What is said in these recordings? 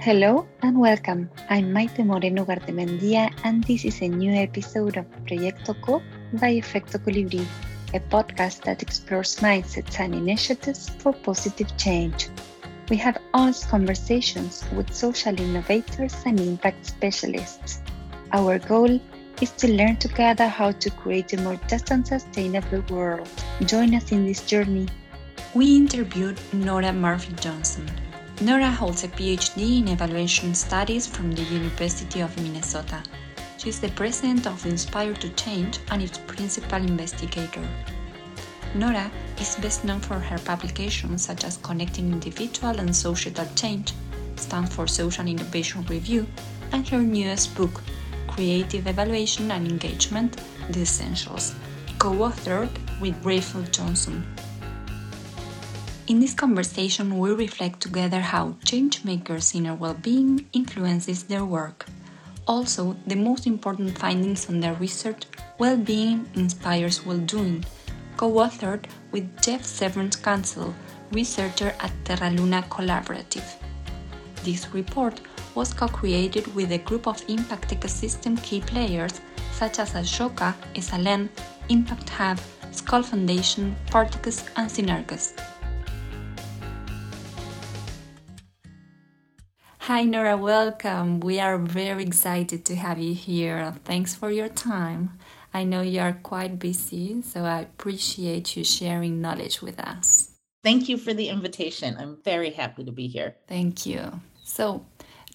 Hello and welcome. I'm Maite Moreno Gartemendia, and this is a new episode of Proyecto Co by Efecto Colibri, a podcast that explores mindsets and initiatives for positive change. We have honest conversations with social innovators and impact specialists. Our goal is to learn together how to create a more just and sustainable world. Join us in this journey. We interviewed Nora Murphy Johnson. Nora holds a PhD in evaluation studies from the University of Minnesota. She is the president of Inspire to Change and its principal investigator. Nora is best known for her publications such as Connecting Individual and Societal Change, Stanford Social Innovation Review, and her newest book, Creative Evaluation and Engagement The Essentials, co authored with Rachel Johnson. In this conversation, we reflect together how changemakers' inner well being influences their work. Also, the most important findings on their research, Well Being Inspires Well Doing, co authored with Jeff Severance Gunsel, researcher at Terra Luna Collaborative. This report was co created with a group of impact ecosystem key players such as Ashoka, Esalen, Impact Hub, Skoll Foundation, Porticus, and Synergos. Hi Nora, welcome. We are very excited to have you here. Thanks for your time. I know you are quite busy, so I appreciate you sharing knowledge with us. Thank you for the invitation. I'm very happy to be here. Thank you. So,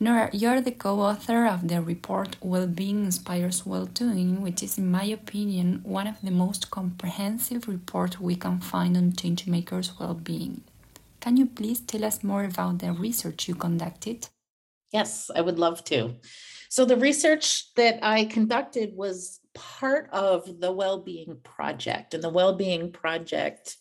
Nora, you're the co author of the report Well-Being Inspires Well-Doing, which is, in my opinion, one of the most comprehensive reports we can find on changemakers' well being. Can you please tell us more about the research you conducted? Yes, I would love to. So, the research that I conducted was part of the Well-Being Project, and the Well-Being Project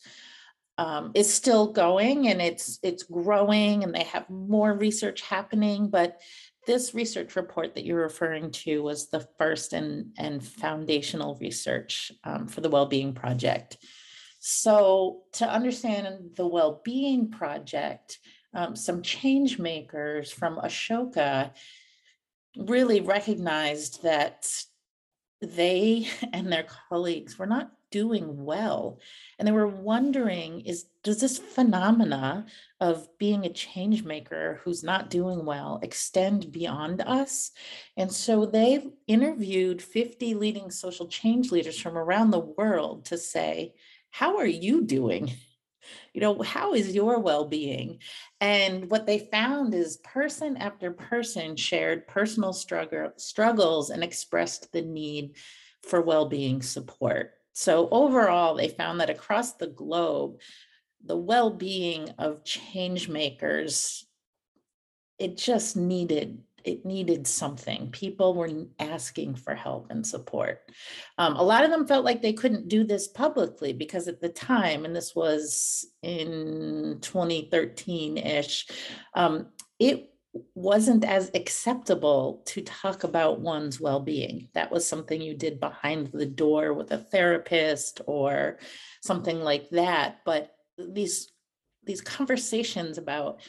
um, is still going and it's it's growing, and they have more research happening. But this research report that you're referring to was the first and, and foundational research um, for the Well-Being Project. So, to understand the Well-Being Project, um, some change makers from Ashoka really recognized that they and their colleagues were not doing well. And they were wondering is does this phenomena of being a change maker who's not doing well extend beyond us? And so they interviewed 50 leading social change leaders from around the world to say how are you doing you know how is your well-being? And what they found is person after person shared personal struggle struggles and expressed the need for well-being support. So overall they found that across the globe the well-being of change makers it just needed it needed something. People were asking for help and support. Um, a lot of them felt like they couldn't do this publicly because at the time, and this was in 2013 ish, um, it wasn't as acceptable to talk about one's well being. That was something you did behind the door with a therapist or something like that. But these these conversations about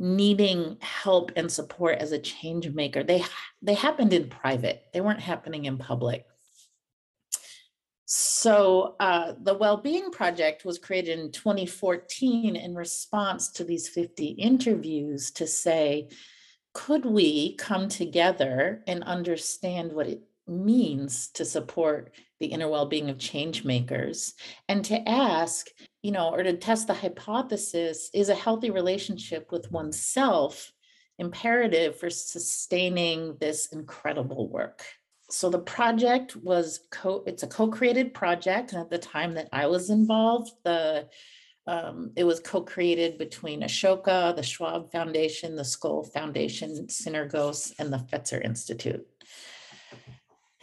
needing help and support as a change maker. They they happened in private. They weren't happening in public. So uh, the well-being project was created in 2014 in response to these 50 interviews to say could we come together and understand what it means to support the inner well-being of change makers and to ask you know or to test the hypothesis is a healthy relationship with oneself imperative for sustaining this incredible work? So the project was co it's a co-created project and at the time that i was involved the um, it was co-created between ashoka the schwab foundation the skoll foundation synergos and the fetzer institute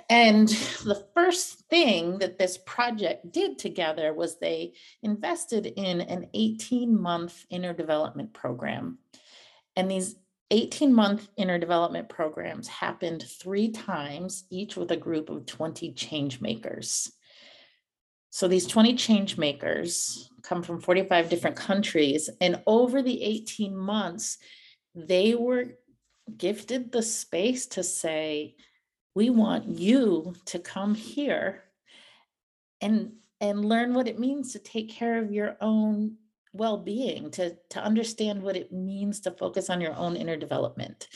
and the first thing that this project did together was they invested in an 18 month inner development program. And these 18 month inner development programs happened three times, each with a group of 20 change makers. So these 20 change makers come from 45 different countries. And over the 18 months, they were gifted the space to say, we want you to come here and and learn what it means to take care of your own well-being to to understand what it means to focus on your own inner development.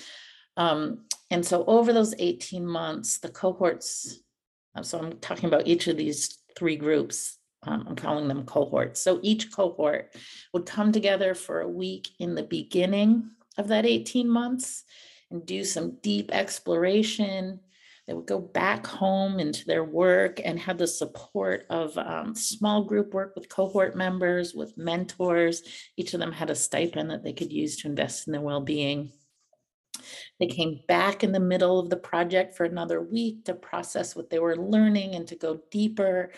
Um, and so over those 18 months the cohorts so i'm talking about each of these three groups um, i'm calling them cohorts. So each cohort would come together for a week in the beginning of that 18 months and do some deep exploration they would go back home into their work and have the support of um, small group work with cohort members, with mentors. Each of them had a stipend that they could use to invest in their well being. They came back in the middle of the project for another week to process what they were learning and to go deeper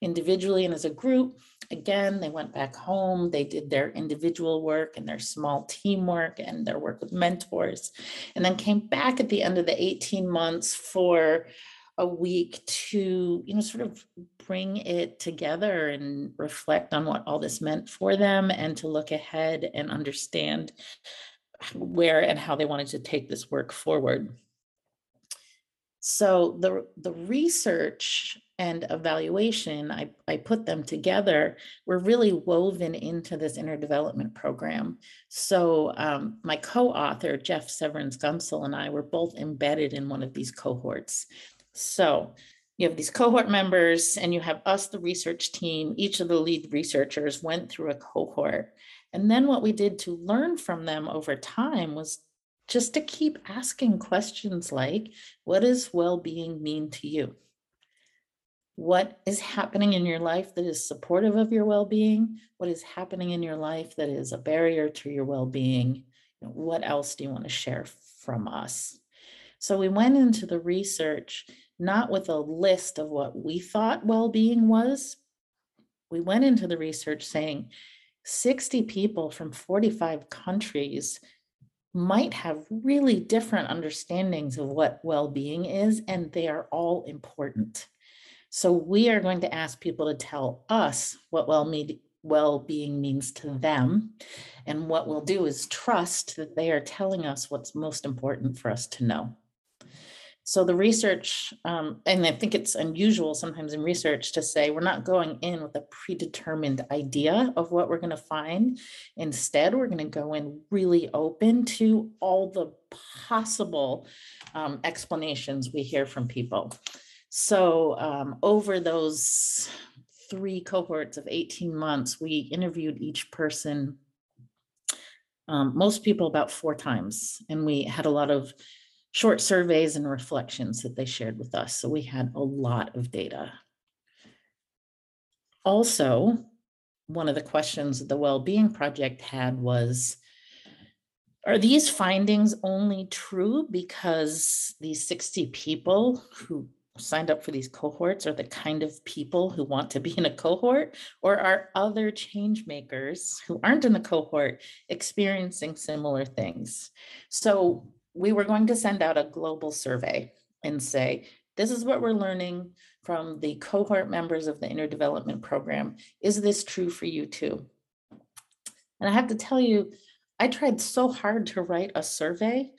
individually and as a group. Again, they went back home, they did their individual work and their small teamwork and their work with mentors, and then came back at the end of the 18 months for a week to, you know, sort of bring it together and reflect on what all this meant for them and to look ahead and understand where and how they wanted to take this work forward. So the, the research and evaluation, I, I put them together, were really woven into this inner development program. So um, my co-author, Jeff Severance Gunsel and I were both embedded in one of these cohorts. So you have these cohort members and you have us, the research team, each of the lead researchers went through a cohort. And then what we did to learn from them over time was just to keep asking questions like, what does well-being mean to you? What is happening in your life that is supportive of your well-being? What is happening in your life that is a barrier to your well-being? What else do you want to share from us? So we went into the research not with a list of what we thought well-being was. We went into the research saying 60 people from 45 countries might have really different understandings of what well-being is and they are all important. So we are going to ask people to tell us what well-being means to them and what we'll do is trust that they are telling us what's most important for us to know so the research, um, and I think it's unusual sometimes in research to say we're not going in with a predetermined idea of what we're going to find. Instead, we're going to go in really open to all the possible um, explanations we hear from people. So um, over those three cohorts of 18 months, we interviewed each person, um, most people about four times, and we had a lot of short surveys and reflections that they shared with us. So we had a lot of data. Also, one of the questions that the Well-Being Project had was, are these findings only true because these 60 people who signed up for these cohorts are the kind of people who want to be in a cohort or are other change makers who aren't in the cohort experiencing similar things so we were going to send out a global survey and say, this is what we're learning from the cohort members of the inner development program. Is this true for you too? And I have to tell you, I tried so hard to write a survey,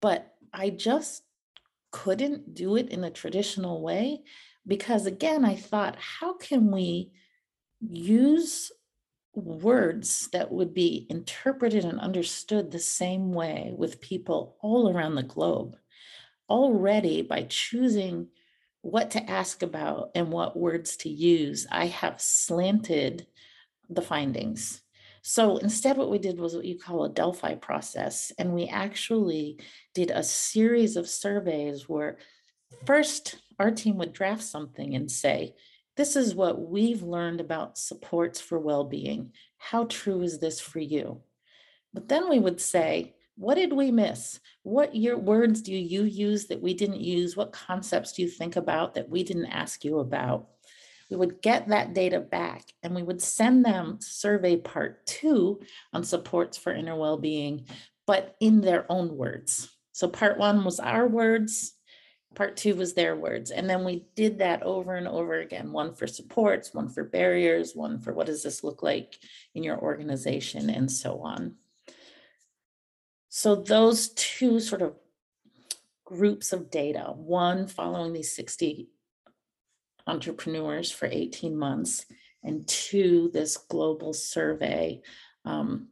but I just couldn't do it in a traditional way because again, I thought, how can we use words that would be interpreted and understood the same way with people all around the globe. Already, by choosing what to ask about and what words to use, I have slanted the findings. So instead, what we did was what you call a Delphi process. And we actually did a series of surveys where first our team would draft something and say, this is what we've learned about supports for well-being. How true is this for you? But then we would say, what did we miss? What your words do you use that we didn't use? What concepts do you think about that we didn't ask you about? We would get that data back and we would send them survey part two on supports for inner well-being, but in their own words. So part one was our words, part two was their words. And then we did that over and over again, one for supports, one for barriers, one for what does this look like in your organization and so on. So those two sort of groups of data, one following these 60 entrepreneurs for 18 months, and two, this global survey um,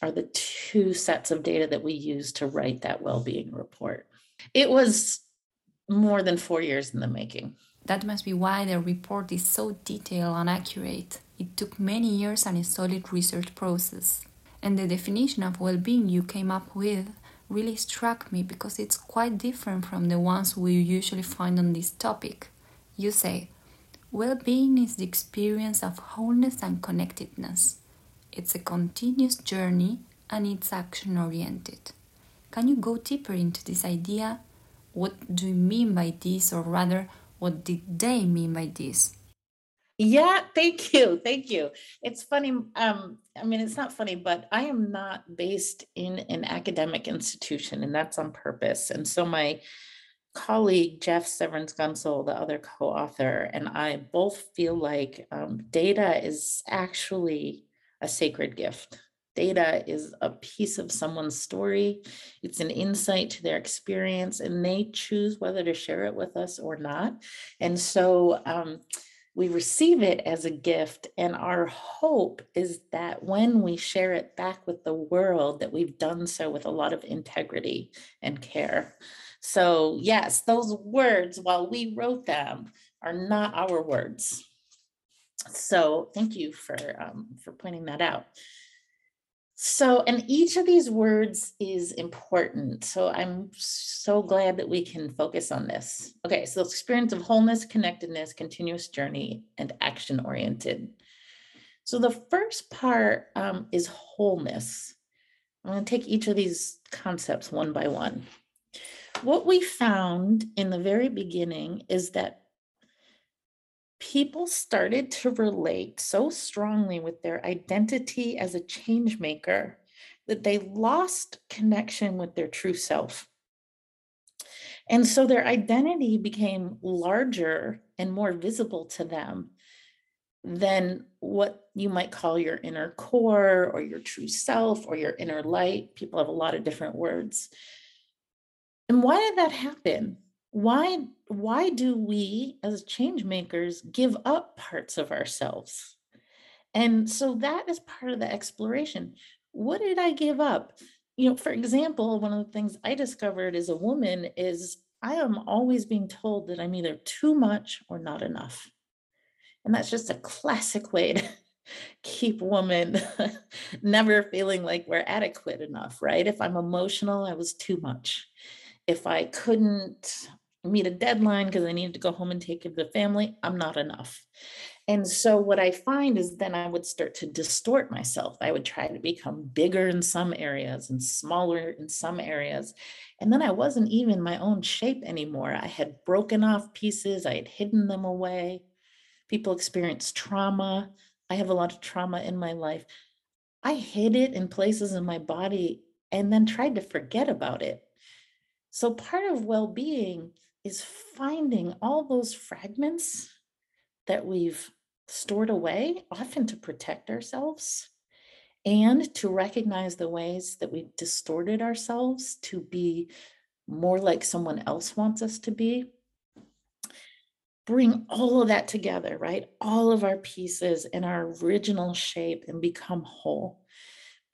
are the two sets of data that we use to write that well-being report. It was more than four years in the making. That must be why the report is so detailed and accurate. It took many years and a solid research process. And the definition of well being you came up with really struck me because it's quite different from the ones we usually find on this topic. You say, well being is the experience of wholeness and connectedness. It's a continuous journey and it's action oriented. Can you go deeper into this idea? What do you mean by this, or rather, what did they mean by this? Yeah, thank you. Thank you. It's funny. Um, I mean, it's not funny, but I am not based in an academic institution, and that's on purpose. And so my colleague, Jeff Severance Gunsel, the other co author, and I both feel like um, data is actually a sacred gift. Data is a piece of someone's story, it's an insight to their experience, and they choose whether to share it with us or not. And so, um, we receive it as a gift and our hope is that when we share it back with the world that we've done so with a lot of integrity and care. So yes those words while we wrote them are not our words. So thank you for um, for pointing that out so, and each of these words is important. So, I'm so glad that we can focus on this. Okay, so experience of wholeness, connectedness, continuous journey, and action oriented. So, the first part um, is wholeness. I'm going to take each of these concepts one by one. What we found in the very beginning is that people started to relate so strongly with their identity as a change maker that they lost connection with their true self. And so their identity became larger and more visible to them than what you might call your inner core or your true self or your inner light. People have a lot of different words. And why did that happen? Why why do we as change makers give up parts of ourselves? And so that is part of the exploration. What did i give up? You know for example one of the things i discovered as a woman is i am always being told that i'm either too much or not enough. And that's just a classic way to keep women never feeling like we're adequate enough right? If i'm emotional i was too much. If I couldn't meet a deadline because I needed to go home and take care of the family, I'm not enough. And so what I find is then I would start to distort myself. I would try to become bigger in some areas and smaller in some areas. And then I wasn't even my own shape anymore. I had broken off pieces, I had hidden them away. People experience trauma. I have a lot of trauma in my life. I hid it in places in my body and then tried to forget about it. So part of well being is finding all those fragments that we've stored away, often to protect ourselves, and to recognize the ways that we've distorted ourselves to be more like someone else wants us to be. Bring all of that together, right? All of our pieces in our original shape and become whole.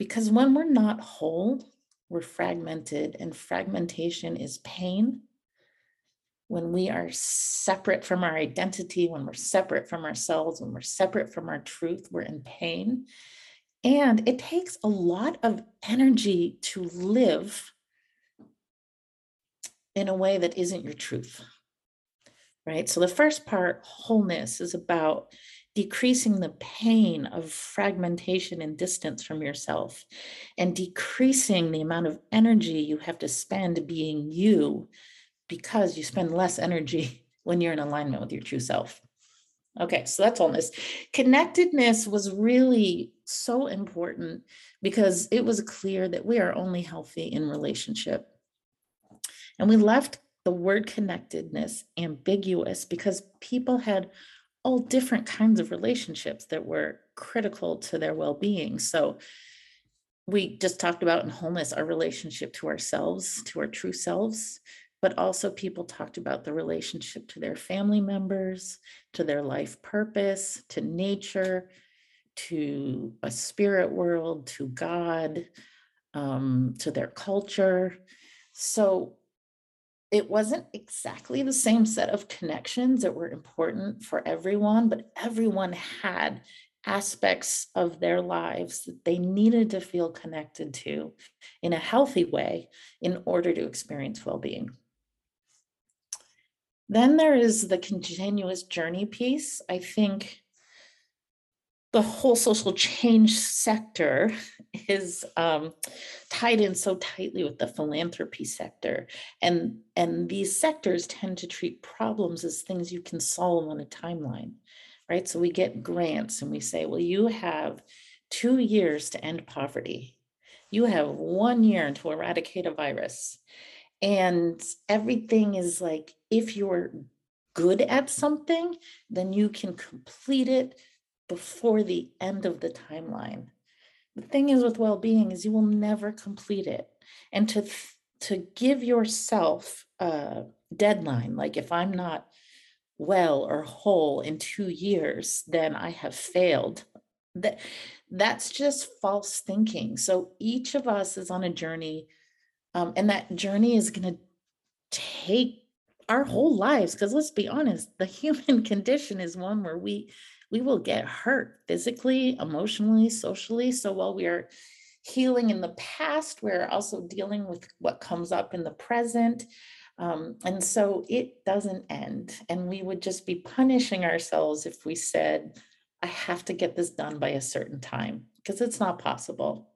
Because when we're not whole, we're fragmented, and fragmentation is pain when we are separate from our identity, when we're separate from ourselves, when we're separate from our truth, we're in pain. And it takes a lot of energy to live in a way that isn't your truth. Right. So the first part, wholeness, is about decreasing the pain of fragmentation and distance from yourself and decreasing the amount of energy you have to spend being you because you spend less energy when you're in alignment with your true self. Okay, so that's wholeness. Connectedness was really so important because it was clear that we are only healthy in relationship. And we left the word connectedness ambiguous because people had all different kinds of relationships that were critical to their well being. So we just talked about in wholeness our relationship to ourselves, to our true selves, but also people talked about the relationship to their family members, to their life purpose, to nature, to a spirit world, to God, um, to their culture. So it wasn't exactly the same set of connections that were important for everyone, but everyone had aspects of their lives that they needed to feel connected to in a healthy way in order to experience well being. Then there is the continuous journey piece. I think the whole social change sector is um, tied in so tightly with the philanthropy sector. And and these sectors tend to treat problems as things you can solve on a timeline right? So we get grants and we say well you have two years to end poverty. You have one year to eradicate a virus and everything is like if you're good at something then you can complete it before the end of the timeline. The thing is with well-being is you will never complete it. And to to give yourself a deadline, like if I'm not well or whole in 2 years, then I have failed. That that's just false thinking. So each of us is on a journey um, and that journey is going to take our whole lives because let's be honest the human condition is one where we we will get hurt physically, emotionally, socially. So while we are healing in the past, we're also dealing with what comes up in the present. Um, and so it doesn't end. And we would just be punishing ourselves if we said, I have to get this done by a certain time, because it's not possible.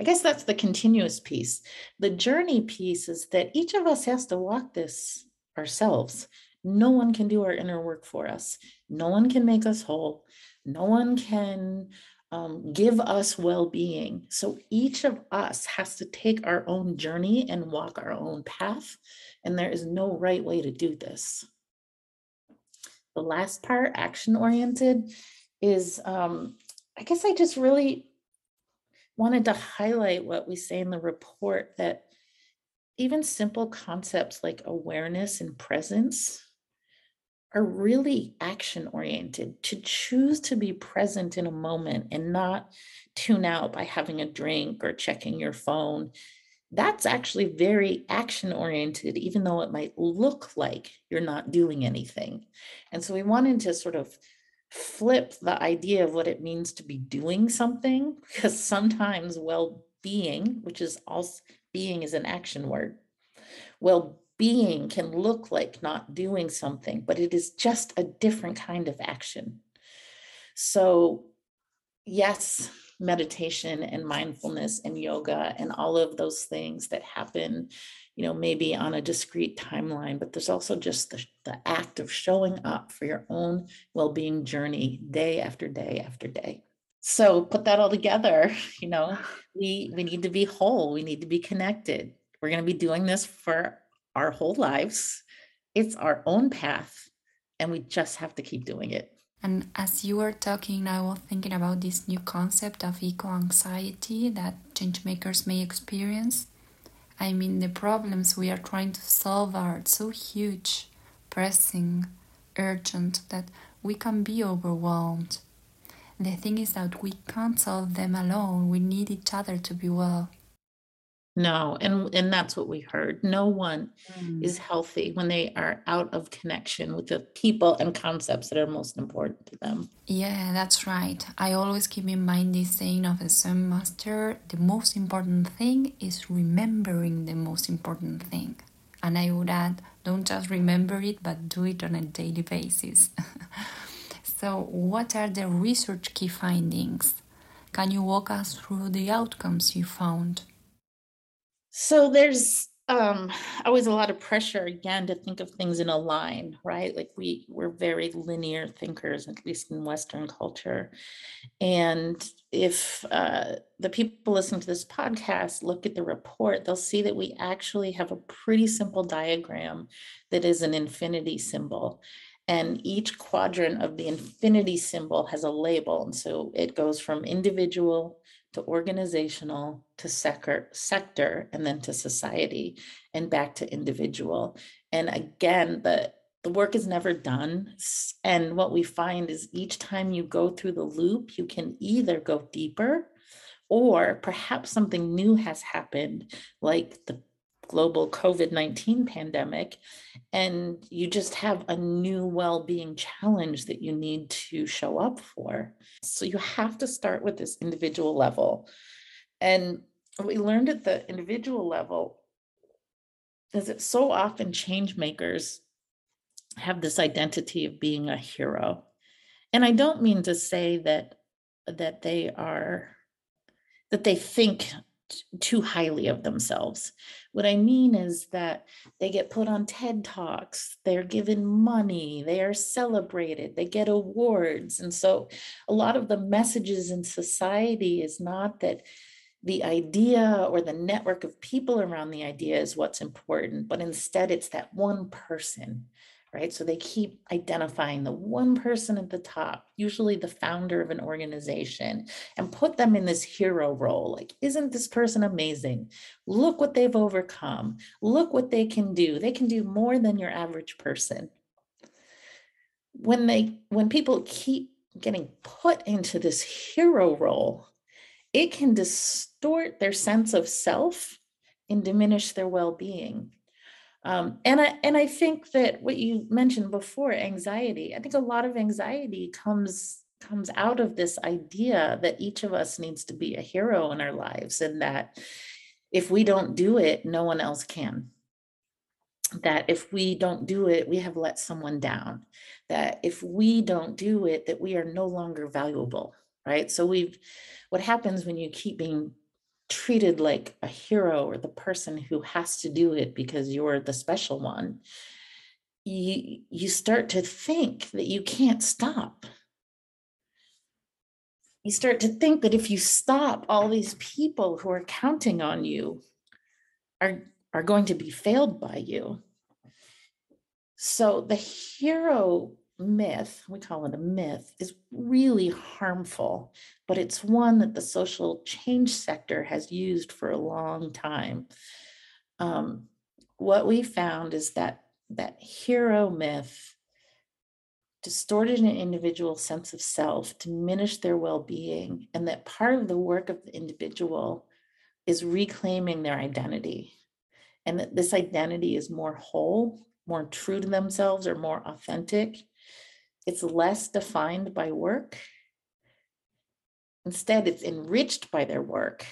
I guess that's the continuous piece. The journey piece is that each of us has to walk this ourselves. No one can do our inner work for us. No one can make us whole. No one can um, give us well being. So each of us has to take our own journey and walk our own path. And there is no right way to do this. The last part, action oriented, is um, I guess I just really wanted to highlight what we say in the report that even simple concepts like awareness and presence are really action oriented to choose to be present in a moment and not tune out by having a drink or checking your phone that's actually very action oriented even though it might look like you're not doing anything. And so we wanted to sort of flip the idea of what it means to be doing something because sometimes well-being which is also being is an action word well being can look like not doing something, but it is just a different kind of action. So, yes, meditation and mindfulness and yoga and all of those things that happen, you know, maybe on a discrete timeline, but there's also just the, the act of showing up for your own well being journey day after day after day. So, put that all together, you know, we, we need to be whole, we need to be connected. We're going to be doing this for our whole lives. It's our own path, and we just have to keep doing it. And as you were talking, I was thinking about this new concept of eco anxiety that change makers may experience. I mean, the problems we are trying to solve are so huge, pressing, urgent that we can be overwhelmed. The thing is that we can't solve them alone, we need each other to be well. No, and and that's what we heard. No one mm. is healthy when they are out of connection with the people and concepts that are most important to them. Yeah, that's right. I always keep in mind this saying of a Zen master, the most important thing is remembering the most important thing. And I would add, don't just remember it, but do it on a daily basis. so, what are the research key findings? Can you walk us through the outcomes you found? So there's um, always a lot of pressure again to think of things in a line, right? Like we we're very linear thinkers, at least in Western culture. And if uh, the people listening to this podcast look at the report, they'll see that we actually have a pretty simple diagram that is an infinity symbol. And each quadrant of the infinity symbol has a label. And so it goes from individual to organizational to sector sector and then to society and back to individual. And again the the work is never done and what we find is each time you go through the loop you can either go deeper or perhaps something new has happened like the global COVID 19 pandemic, and you just have a new well being challenge that you need to show up for. So you have to start with this individual level. And we learned at the individual level is that so often change makers have this identity of being a hero. And I don't mean to say that that they are that they think too highly of themselves. What I mean is that they get put on TED Talks, they're given money, they are celebrated, they get awards. And so a lot of the messages in society is not that the idea or the network of people around the idea is what's important, but instead it's that one person right? So they keep identifying the one person at the top, usually the founder of an organization, and put them in this hero role. Like, isn't this person amazing? Look what they've overcome. Look what they can do. They can do more than your average person. When they when people keep getting put into this hero role, it can distort their sense of self and diminish their well-being um, and I and I think that what you mentioned before, anxiety, I think a lot of anxiety comes comes out of this idea that each of us needs to be a hero in our lives and that if we don't do it, no one else can. That if we don't do it, we have let someone down. That if we don't do it, that we are no longer valuable, right? So we've what happens when you keep being treated like a hero or the person who has to do it because you're the special one you you start to think that you can't stop. You start to think that if you stop all these people who are counting on you are are going to be failed by you. So the hero myth, we call it a myth, is really harmful, but it's one that the social change sector has used for a long time. Um, what we found is that that hero myth distorted an individual's sense of self, diminished their well-being, and that part of the work of the individual is reclaiming their identity. And that this identity is more whole, more true to themselves, or more authentic it's less defined by work. Instead, it's enriched by their work.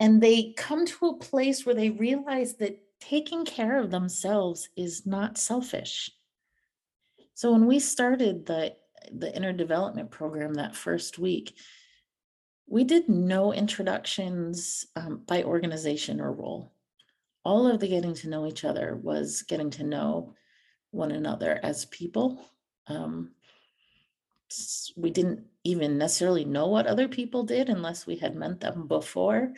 And they come to a place where they realize that taking care of themselves is not selfish. So when we started the, the inner development program that first week, we did no introductions um, by organization or role. All of the getting to know each other was getting to know one another as people. Um, we didn't even necessarily know what other people did unless we had met them before.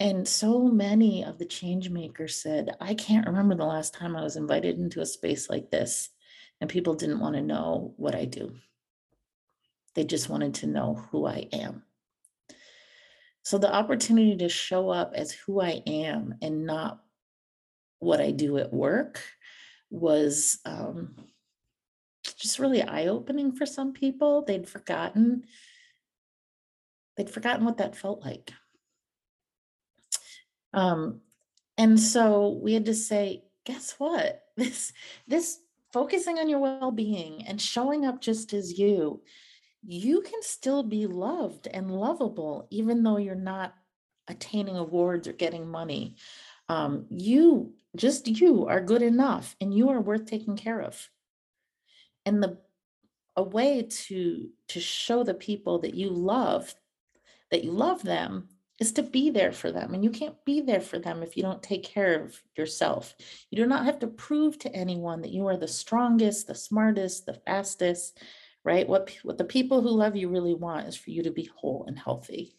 And so many of the change makers said, I can't remember the last time I was invited into a space like this and people didn't want to know what I do. They just wanted to know who I am. So the opportunity to show up as who I am and not what I do at work was um, just really eye-opening for some people. They'd forgotten, they'd forgotten what that felt like. Um, and so we had to say, guess what? This, this focusing on your well-being and showing up just as you, you can still be loved and lovable, even though you're not attaining awards or getting money. Um, you just you are good enough and you are worth taking care of. And the a way to to show the people that you love that you love them is to be there for them. And you can't be there for them if you don't take care of yourself. You do not have to prove to anyone that you are the strongest the smartest the fastest right? What what the people who love you really want is for you to be whole and healthy.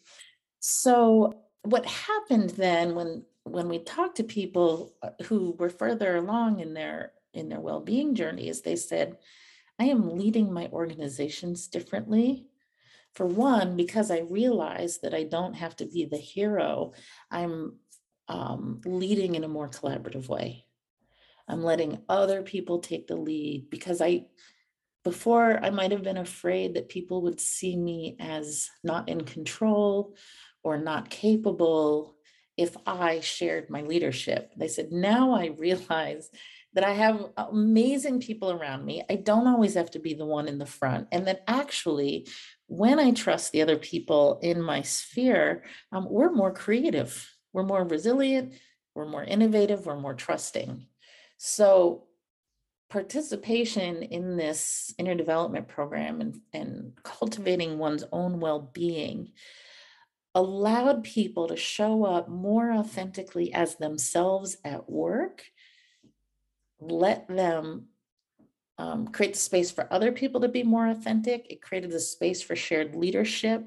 So what happened then when when we talked to people uh, who were further along in their in their well-being journeys they said i am leading my organizations differently for one, because I realize that I don't have to be the hero, I'm um, leading in a more collaborative way. I'm letting other people take the lead because I, before, I might have been afraid that people would see me as not in control or not capable if I shared my leadership. They said, now I realize that I have amazing people around me. I don't always have to be the one in the front. And that actually, when I trust the other people in my sphere, um, we're more creative, we're more resilient, we're more innovative, we're more trusting. So, participation in this inner development program and, and cultivating one's own well being allowed people to show up more authentically as themselves at work, let them um, create the space for other people to be more authentic. It created the space for shared leadership.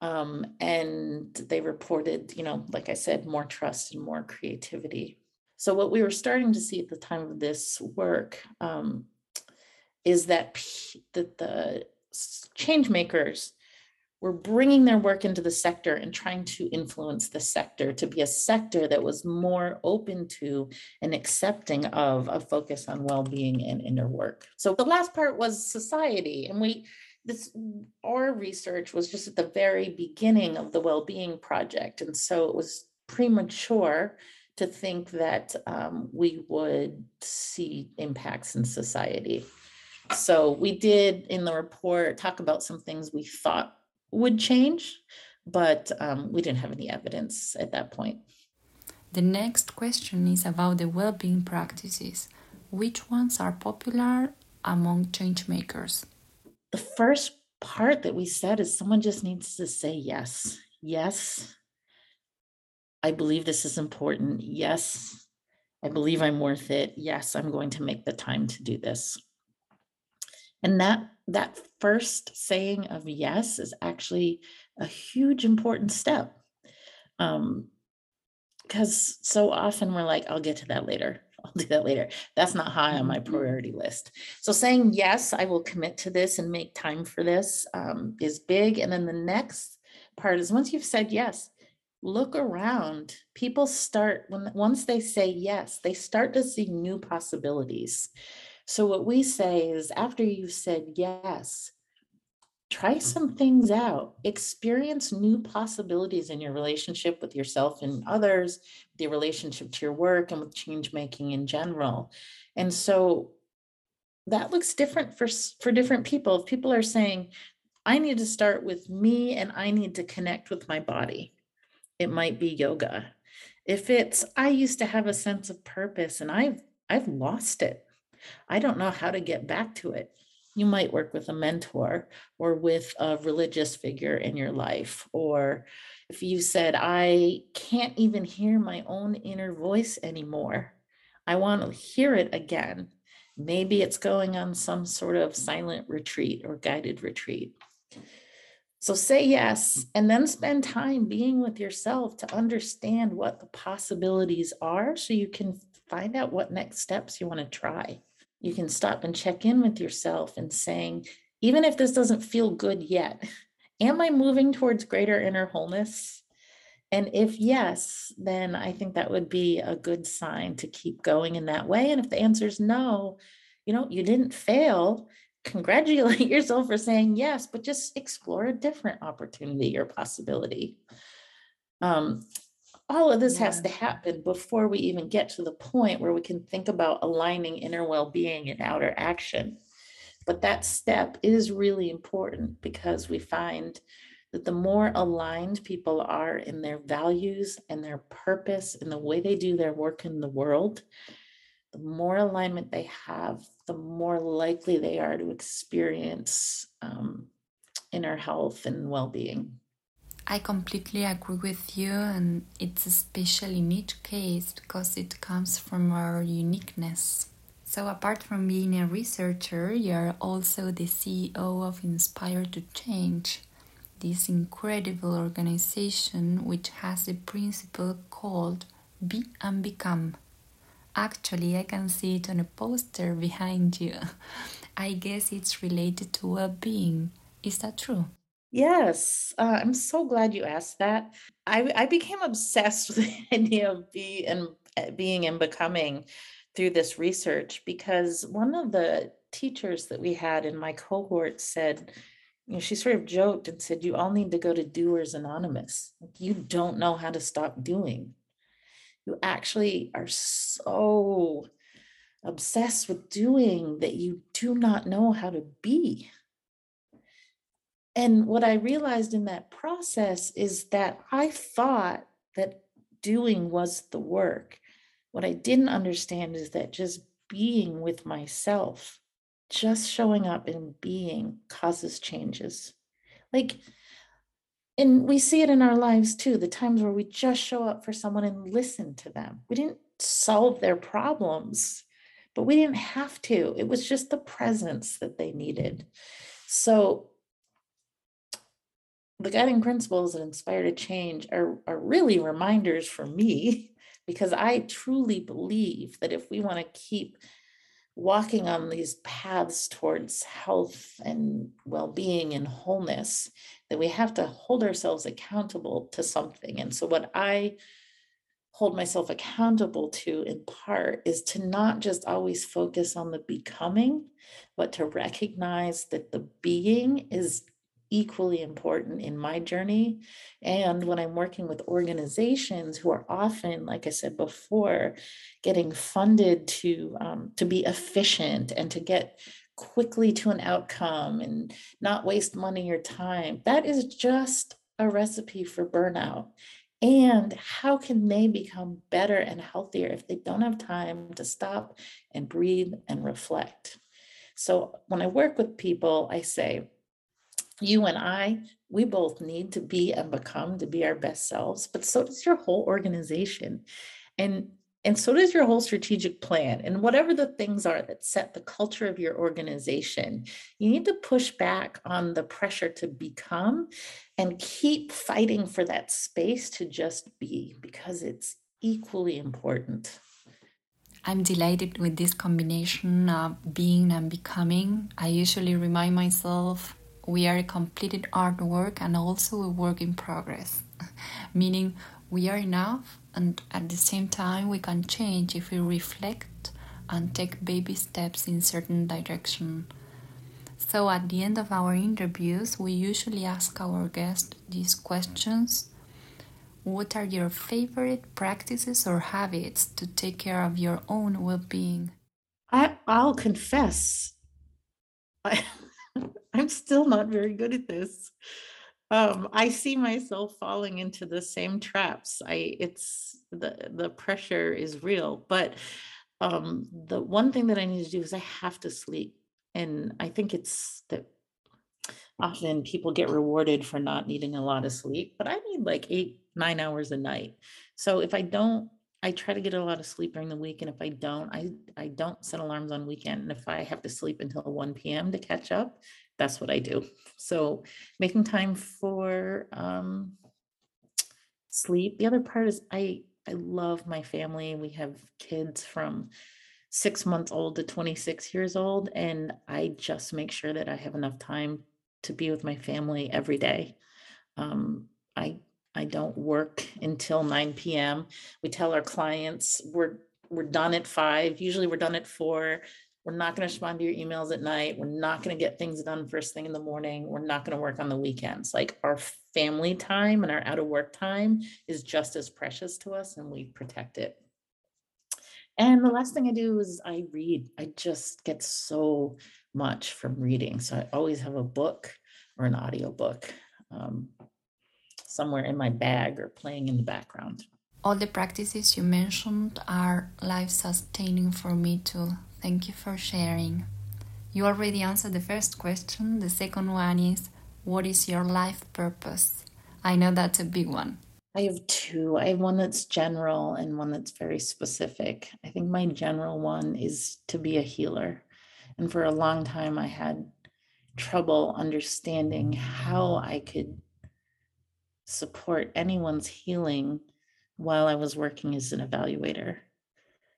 Um, and they reported, you know, like I said, more trust and more creativity. So, what we were starting to see at the time of this work um, is that, p- that the change makers were bringing their work into the sector and trying to influence the sector to be a sector that was more open to and accepting of a focus on well-being and inner work. So the last part was society and we this our research was just at the very beginning of the well-being project and so it was premature to think that um, we would see impacts in society so we did in the report talk about some things we thought would change, but um, we didn't have any evidence at that point. The next question is about the well being practices. Which ones are popular among change makers? The first part that we said is someone just needs to say yes. Yes, I believe this is important. Yes, I believe I'm worth it. Yes, I'm going to make the time to do this. And that that first saying of yes is actually a huge important step. Um, because so often we're like, I'll get to that later. I'll do that later. That's not high on my mm-hmm. priority list. So saying yes, I will commit to this and make time for this um, is big. And then the next part is once you've said yes, look around. People start when once they say yes, they start to see new possibilities. So, what we say is after you've said yes, try mm. some things out, experience new possibilities in your relationship with yourself and others, the relationship to your work, and with change making in general. And so, that looks different for for different people. If people are saying, I need to start with me and I need to connect with my body, it might be yoga. If it's I used to have a sense of purpose and I've I've lost it I don't know how to get back to it. You might work with a mentor or with a religious figure in your life. Or if you said, I can't even hear my own inner voice anymore, I want to hear it again. Maybe it's going on some sort of silent retreat or guided retreat. So say yes, and then spend time being with yourself to understand what the possibilities are so you can find out what next steps you want to try you can stop and check in with yourself and saying, even if this doesn't feel good yet, am I moving towards greater inner wholeness? And if yes, then I think that would be a good sign to keep going in that way. And if the answer is no, you know, you didn't fail, congratulate yourself for saying yes, but just explore a different opportunity or possibility. Um, all of this yeah. has to happen before we even get to the point where we can think about aligning inner well-being and outer action but that step is really important because we find that the more aligned people are in their values and their purpose and the way they do their work in the world the more alignment they have the more likely they are to experience um, inner health and well-being I completely agree with you, and it's special in each case because it comes from our uniqueness. So, apart from being a researcher, you're also the CEO of Inspire to Change, this incredible organization which has a principle called Be and Become. Actually, I can see it on a poster behind you. I guess it's related to well being. Is that true? Yes, uh, I'm so glad you asked that. I, I became obsessed with the idea of be and uh, being and becoming through this research because one of the teachers that we had in my cohort said, you know, she sort of joked and said, You all need to go to Doers Anonymous. You don't know how to stop doing. You actually are so obsessed with doing that you do not know how to be. And what I realized in that process is that I thought that doing was the work. What I didn't understand is that just being with myself, just showing up and being causes changes. Like, and we see it in our lives too the times where we just show up for someone and listen to them. We didn't solve their problems, but we didn't have to. It was just the presence that they needed. So, the guiding principles that inspire to change are, are really reminders for me because I truly believe that if we want to keep walking on these paths towards health and well-being and wholeness that we have to hold ourselves accountable to something. And so what i hold myself accountable to in part is to not just always focus on the becoming but to recognize that the being is equally important in my journey. And when I'm working with organizations who are often, like I said before, getting funded to um, to be efficient and to get quickly to an outcome and not waste money or time, that is just a recipe for burnout. And how can they become better and healthier if they don't have time to stop and breathe and reflect? So when I work with people, I say, you and I, we both need to be and become to be our best selves, but so does your whole organization. And and so does your whole strategic plan. And whatever the things are that set the culture of your organization, you need to push back on the pressure to become and keep fighting for that space to just be because it's equally important. I'm delighted with this combination of being and becoming. I usually remind myself we are a completed artwork and also a work in progress, meaning we are enough and at the same time we can change if we reflect and take baby steps in certain direction. So at the end of our interviews, we usually ask our guests these questions. What are your favorite practices or habits to take care of your own well-being? I, I'll confess. I'm still not very good at this. Um, I see myself falling into the same traps. I it's the the pressure is real, but um, the one thing that I need to do is I have to sleep, and I think it's that often people get rewarded for not needing a lot of sleep, but I need like eight nine hours a night. So if I don't I try to get a lot of sleep during the week, and if I don't, I I don't set alarms on weekend. And if I have to sleep until 1 p.m. to catch up, that's what I do. So making time for um, sleep. The other part is I I love my family. We have kids from six months old to 26 years old, and I just make sure that I have enough time to be with my family every day. Um, I don't work until 9 p.m. We tell our clients we're we're done at five. Usually we're done at four. We're not going to respond to your emails at night. We're not going to get things done first thing in the morning. We're not going to work on the weekends. Like our family time and our out of work time is just as precious to us and we protect it. And the last thing I do is I read. I just get so much from reading. So I always have a book or an audiobook. Um, somewhere in my bag or playing in the background. All the practices you mentioned are life sustaining for me too. Thank you for sharing. You already answered the first question. The second one is What is your life purpose? I know that's a big one. I have two. I have one that's general and one that's very specific. I think my general one is to be a healer. And for a long time, I had trouble understanding how I could support anyone's healing while I was working as an evaluator.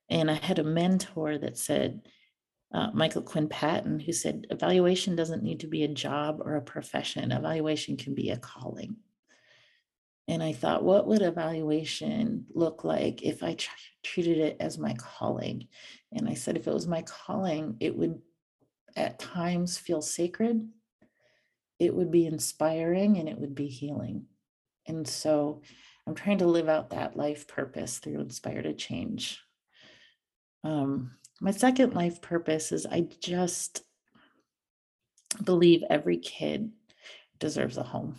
And I had a mentor that said, uh, Michael Quinn Patton, who said evaluation doesn't need to be a job or a profession, evaluation can be a calling. And I thought, what would evaluation look like if I tr- treated it as my calling? And I said, if it was my calling, it would at times feel sacred, it would be inspiring, and it would be healing. And so I'm trying to live out that life purpose through Inspire to Change. Um, my second life purpose is I just believe every kid deserves a home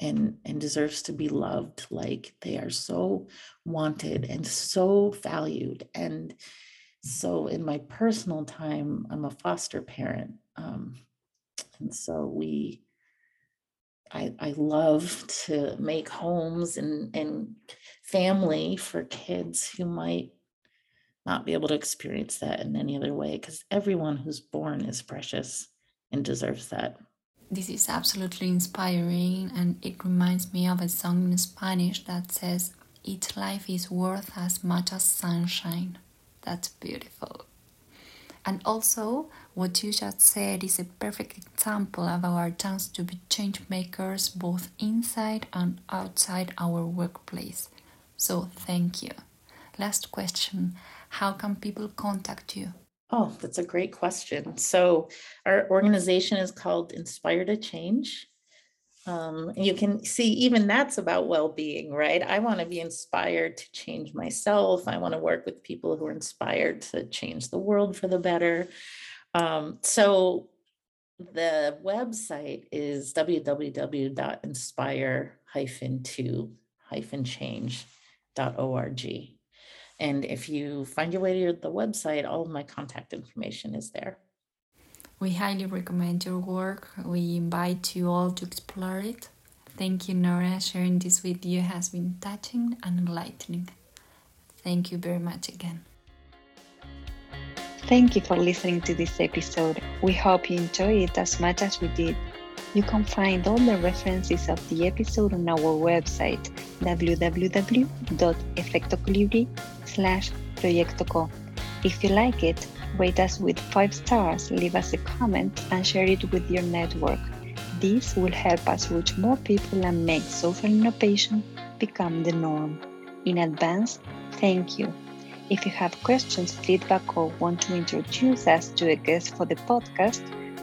and and deserves to be loved like they are so wanted and so valued and so in my personal time i'm a foster parent um, and so we I, I love to make homes and, and family for kids who might not be able to experience that in any other way because everyone who's born is precious and deserves that. This is absolutely inspiring, and it reminds me of a song in Spanish that says, Each life is worth as much as sunshine. That's beautiful. And also, what you just said is a perfect example of our chance to be change makers both inside and outside our workplace. So, thank you. Last question How can people contact you? Oh, that's a great question. So, our organization is called Inspire to Change. Um, you can see even that's about well-being, right? I want to be inspired to change myself. I want to work with people who are inspired to change the world for the better. Um, so the website is www.inspire-to-change.org. And if you find your way to the website, all of my contact information is there. We highly recommend your work. We invite you all to explore it. Thank you, Nora. Sharing this with you has been touching and enlightening. Thank you very much again. Thank you for listening to this episode. We hope you enjoyed it as much as we did. You can find all the references of the episode on our website proyectoco. If you like it, rate us with 5 stars, leave us a comment, and share it with your network. This will help us reach more people and make social innovation become the norm. In advance, thank you. If you have questions, feedback, or want to introduce us to a guest for the podcast,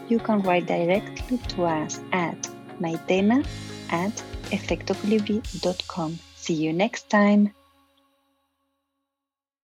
you can write directly to us at mytema at efectocolibri.com. See you next time.